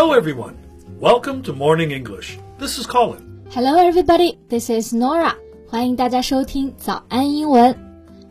Hello, everyone. Welcome to Morning English. This is Colin. Hello, everybody. This is Nora. 欢迎大家收听早安英文。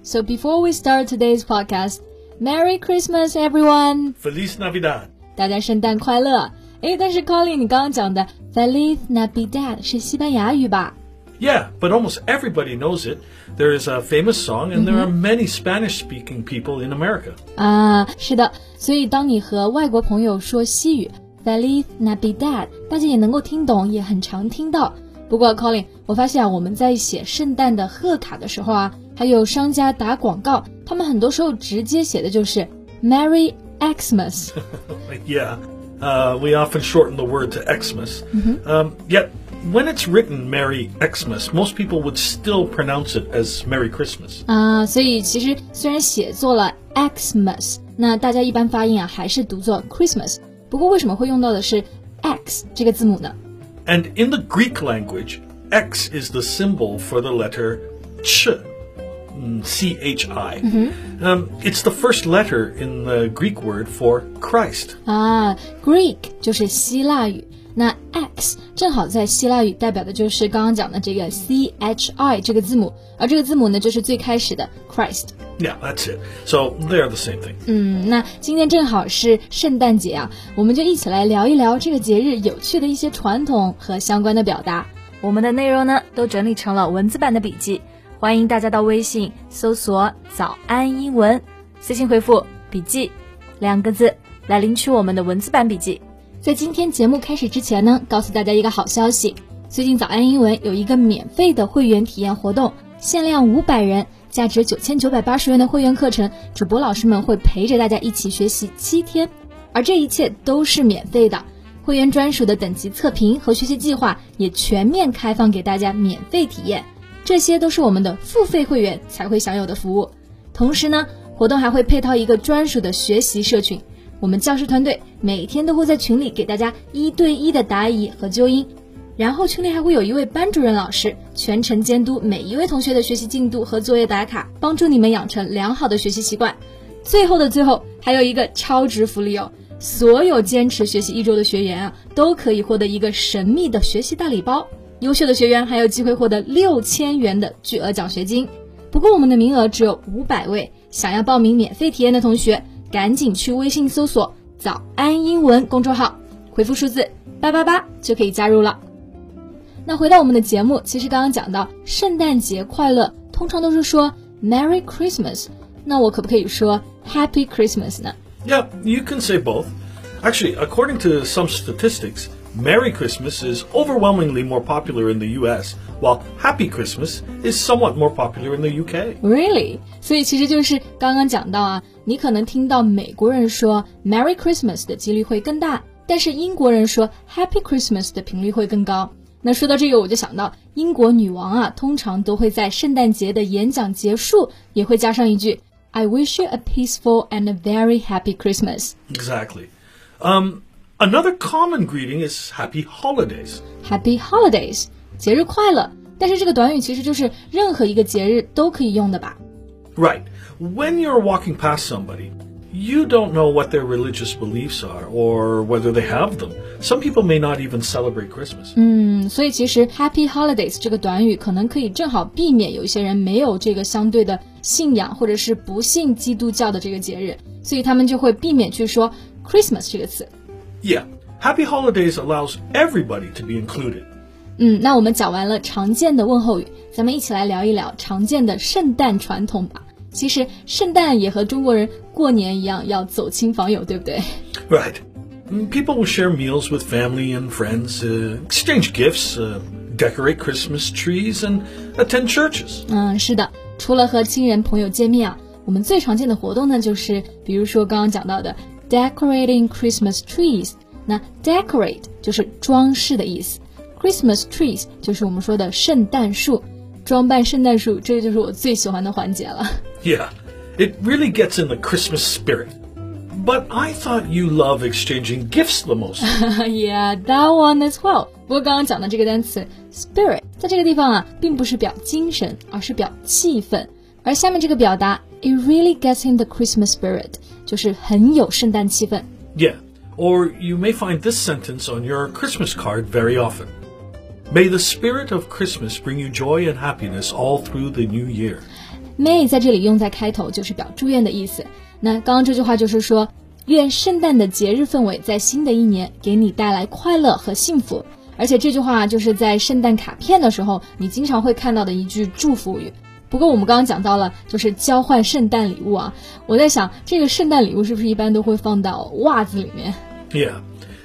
So before we start today's podcast, Merry Christmas, everyone. Feliz Navidad. 大家圣诞快乐。诶，但是 Colin，你刚刚讲的 Feliz Navidad 是西班牙语吧？Yeah, but almost everybody knows it. There is a famous song, and there are many Spanish speaking people in America. 啊，是的。所以当你和外国朋友说西语 Feliz Navidad，大家也能够听懂，也很常听到。不过，Colin，我发现啊，我们在写圣诞的贺卡的时候啊，还有商家打广告，他们很多时候直接写的就是 Merry Xmas。 yeah, uh, we often shorten the word to Xmas. Um, yet, when it's written Merry Xmas, most people would still pronounce it as Merry Christmas. 啊，所以其实虽然写作了 Xmas，那大家一般发音啊还是读作 Christmas。 不过为什么会用到的是 X 这个字母呢？ And in the Greek language, X is the symbol for the letter ch. mm, C H I. Um, it's the first letter in the Greek word for Christ. 啊，Greek 就是希腊语， 那 X 正好在希腊语代表的就是刚刚讲的这个 C H I 这个字母，而这个字母呢就是最开始的 Christ。Yeah, that's it. So they are the same thing. 嗯，那今天正好是圣诞节啊，我们就一起来聊一聊这个节日有趣的一些传统和相关的表达。我们的内容呢都整理成了文字版的笔记，欢迎大家到微信搜索“早安英文”，私信回复“笔记”两个字来领取我们的文字版笔记。在今天节目开始之前呢，告诉大家一个好消息，最近早安英文有一个免费的会员体验活动，限量五百人。价值九千九百八十元的会员课程，主播老师们会陪着大家一起学习七天，而这一切都是免费的。会员专属的等级测评和学习计划也全面开放给大家免费体验，这些都是我们的付费会员才会享有的服务。同时呢，活动还会配套一个专属的学习社群，我们教师团队每天都会在群里给大家一对一的答疑和纠音。然后群里还会有一位班主任老师全程监督每一位同学的学习进度和作业打卡，帮助你们养成良好的学习习惯。最后的最后，还有一个超值福利哦！所有坚持学习一周的学员啊，都可以获得一个神秘的学习大礼包。优秀的学员还有机会获得六千元的巨额奖学金。不过我们的名额只有五百位，想要报名免费体验的同学，赶紧去微信搜索“早安英文”公众号，回复数字八八八就可以加入了。那回到我们的节目，其实刚刚讲到圣诞节快乐，通常都是说 Merry Christmas。那我可不可以说 Happy Christmas 呢？Yeah, you can say both. Actually, according to some statistics, Merry Christmas is overwhelmingly more popular in the US, while Happy Christmas is somewhat more popular in the UK. Really？所以其实就是刚刚讲到啊，你可能听到美国人说 Merry Christmas 的几率会更大，但是英国人说 Happy Christmas 的频率会更高。那说到这个，我就想到英国女王啊，通常都会在圣诞节的演讲结束也会加上一句 "I wish you a peaceful and a very happy Christmas." Exactly. Um, another common greeting is Happy Holidays. Happy Holidays，节日快乐。但是这个短语其实就是任何一个节日都可以用的吧？ Right. When you're walking past somebody, you don't know what their religious beliefs are or whether they have them. Some people may not even celebrate Christmas. 嗯，所以其实 Happy Holidays 这个短语可能可以正好避免有一些人没有这个相对的信仰，或者是不信基督教的这个节日，所以他们就会避免去说 Christmas 这个词。 Yeah. Happy Holidays allows everybody to be included. 嗯，那我们讲完了常见的问候语，咱们一起来聊一聊常见的圣诞传统吧。其实圣诞也和中国人过年一样，要走亲访友，对不对？ Right. Mm, People will share meals with family and friends, uh, exchange gifts, uh, decorate Christmas trees, and attend churches. 嗯，是的，除了和亲人朋友见面啊，我们最常见的活动呢，就是比如说刚刚讲到的 decorating Christmas trees。那 decorate 就是装饰的意思，Christmas trees 就是我们说的圣诞树。装扮圣诞树，这就是我最喜欢的环节了。 Yeah, it really gets in the Christmas spirit. But I thought you love exchanging gifts the most. yeah, that one as well. 不过刚刚讲的这个单词 spirit，在这个地方啊，并不是表精神，而是表气氛。 而下面这个表达，it really gets in the Christmas spirit，就是很有圣诞气氛。 yeah. Or you may find this sentence on your Christmas card very often. May the spirit of Christmas bring you joy and happiness all through the new year. May 在这里用在开头就是表祝愿的意思。那刚刚这句话就是说，愿圣诞的节日氛围在新的一年给你带来快乐和幸福。而且这句话就是在圣诞卡片的时候，你经常会看到的一句祝福语。 不过我们刚刚讲到了，就是交换圣诞礼物啊。我在想，这个圣诞礼物是不是一般都会放到袜子里面？Yeah.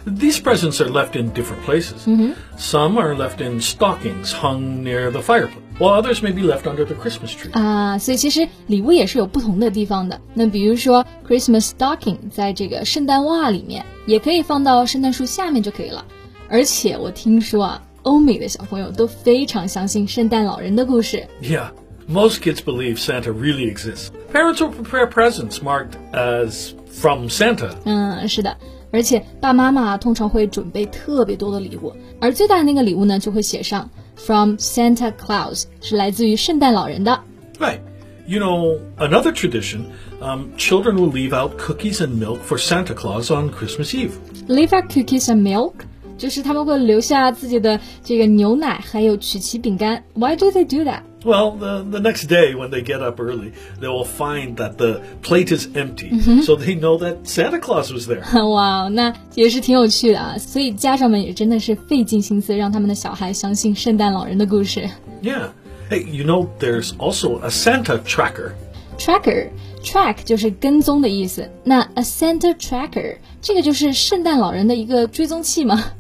These presents are left in different places. Mm-hmm. Some are left in stockings hung near the fireplace, while others may be left under the Christmas tree. 啊，所以其实礼物也是有不同的地方的。那比如说 Christmas stocking 在这个圣诞袜里面，也可以放到圣诞树下面就可以了。而且我听说啊，欧美的小朋友都非常相信圣诞老人的故事。Yeah. Most kids believe Santa really exists. Parents will prepare presents marked as from Santa. 嗯，是的，而且爸妈妈通常会准备特别多的礼物，而最大的那个礼物呢，就会写上 From Santa Claus，是来自于圣诞老人的。 Right. You know, another tradition, um, children will leave out cookies and milk for Santa Claus on Christmas Eve. Leave out cookies and milk，就是他们会留下自己的这个牛奶还有曲奇饼干。Why do they do that？ Well, the, the next day when they get up early, they will find that the plate is empty, so they know that Santa Claus was there. 哇，那也是挺有趣的啊！所以家长们也真的是费尽心思让他们的小孩相信圣诞老人的故事。 Yeah. Hey, you know, there's also a Santa tracker. Tracker track 就是跟踪的意思，那 a Santa tracker 这个就是圣诞老人的一个追踪器嘛。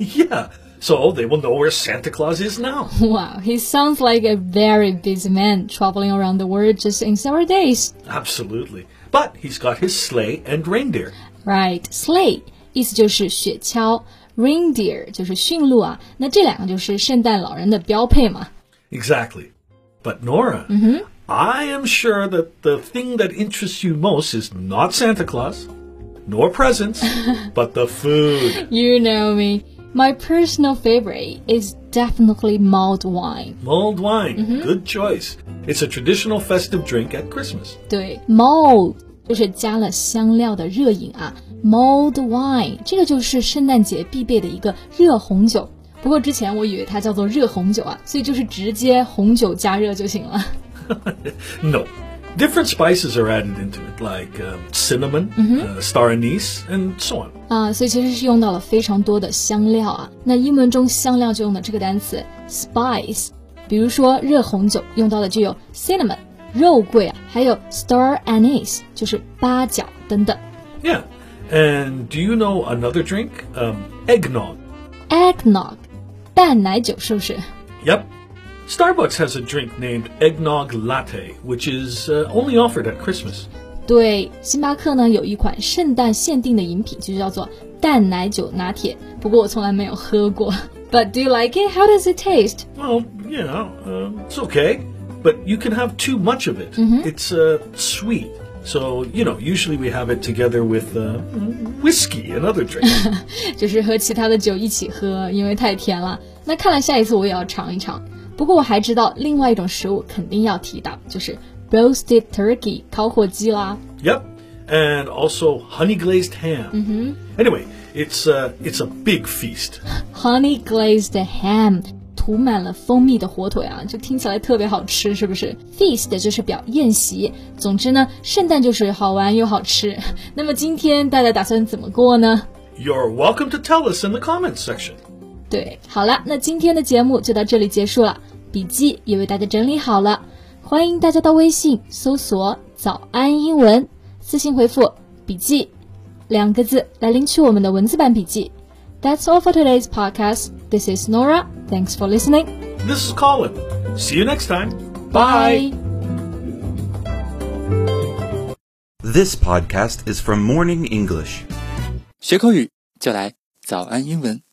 yeah. So they will know where Santa Claus is now. Wow, he sounds like a very busy man traveling around the world just in several days. Absolutely. But he's got his sleigh and reindeer. Right, sleigh 意思就是雪橇，reindeer 就是驯鹿啊。那这两个就是圣诞老人的标配嘛。 Exactly. But Nora, I am sure that the thing that interests you most is not Santa Claus, nor presents, but the food. You know me. My personal favorite is definitely mulled wine. Mulled wine, good choice. It's a traditional festive drink at Christmas. 对，mulled 就是加了香料的热饮啊，mulled wine 这个就是圣诞节必备的一个热红酒。不过之前我以为它叫做热红酒啊，所以就是直接红酒加热就行了。 no. Different spices are added into it, like um, cinnamon, uh, star anise, and so on. 啊，所以其实是用到了非常多的香料啊。那英文中香料就用的这个单词 spice，比如说热红酒用到的就有 cinnamon、肉桂啊，还有 star anise，就是八角等等。Yeah, and do you know another drink? Um, eggnog. Eggnog，蛋奶酒是不是？Yep. Starbucks has a drink named eggnog latte, which is uh, only offered at Christmas. 对，星巴克呢有一款圣诞限定的饮品，就叫做蛋奶酒拿铁。不过我从来没有喝过。But do you like it? How does it taste? Well, you know, um, it's okay, but you can have too much of it. -hmm. It's uh, sweet. So you know, usually we have it together with uh, whiskey and other drinks. 就是和其他的酒一起喝，因为太甜了。那看来下一次我也要尝一尝。不过我还知道另外一种食物肯定要提到，就是 roasted turkey 烤火鸡啦。 yep. And also honey glazed ham. Anyway, it's uh, it's a big feast. Honey glazed ham 涂满了蜂蜜的火腿啊，就听起来特别好吃，是不是？Feast 就是表宴席。总之呢，圣诞就是好玩又好吃。那么今天大家打算怎么过呢？ You're welcome to tell us in the comments section. 对，好了，那今天的节目就到这里结束了，笔记也为大家整理好了， 欢迎大家到微信搜索“早安英文”，私信回复“笔记”两个字来领取我们的文字版笔记。That's all for today's podcast. This is Nora. Thanks for listening. This is Colin. See you next time. Bye. This podcast is from Morning English. 学口语就来早安英文。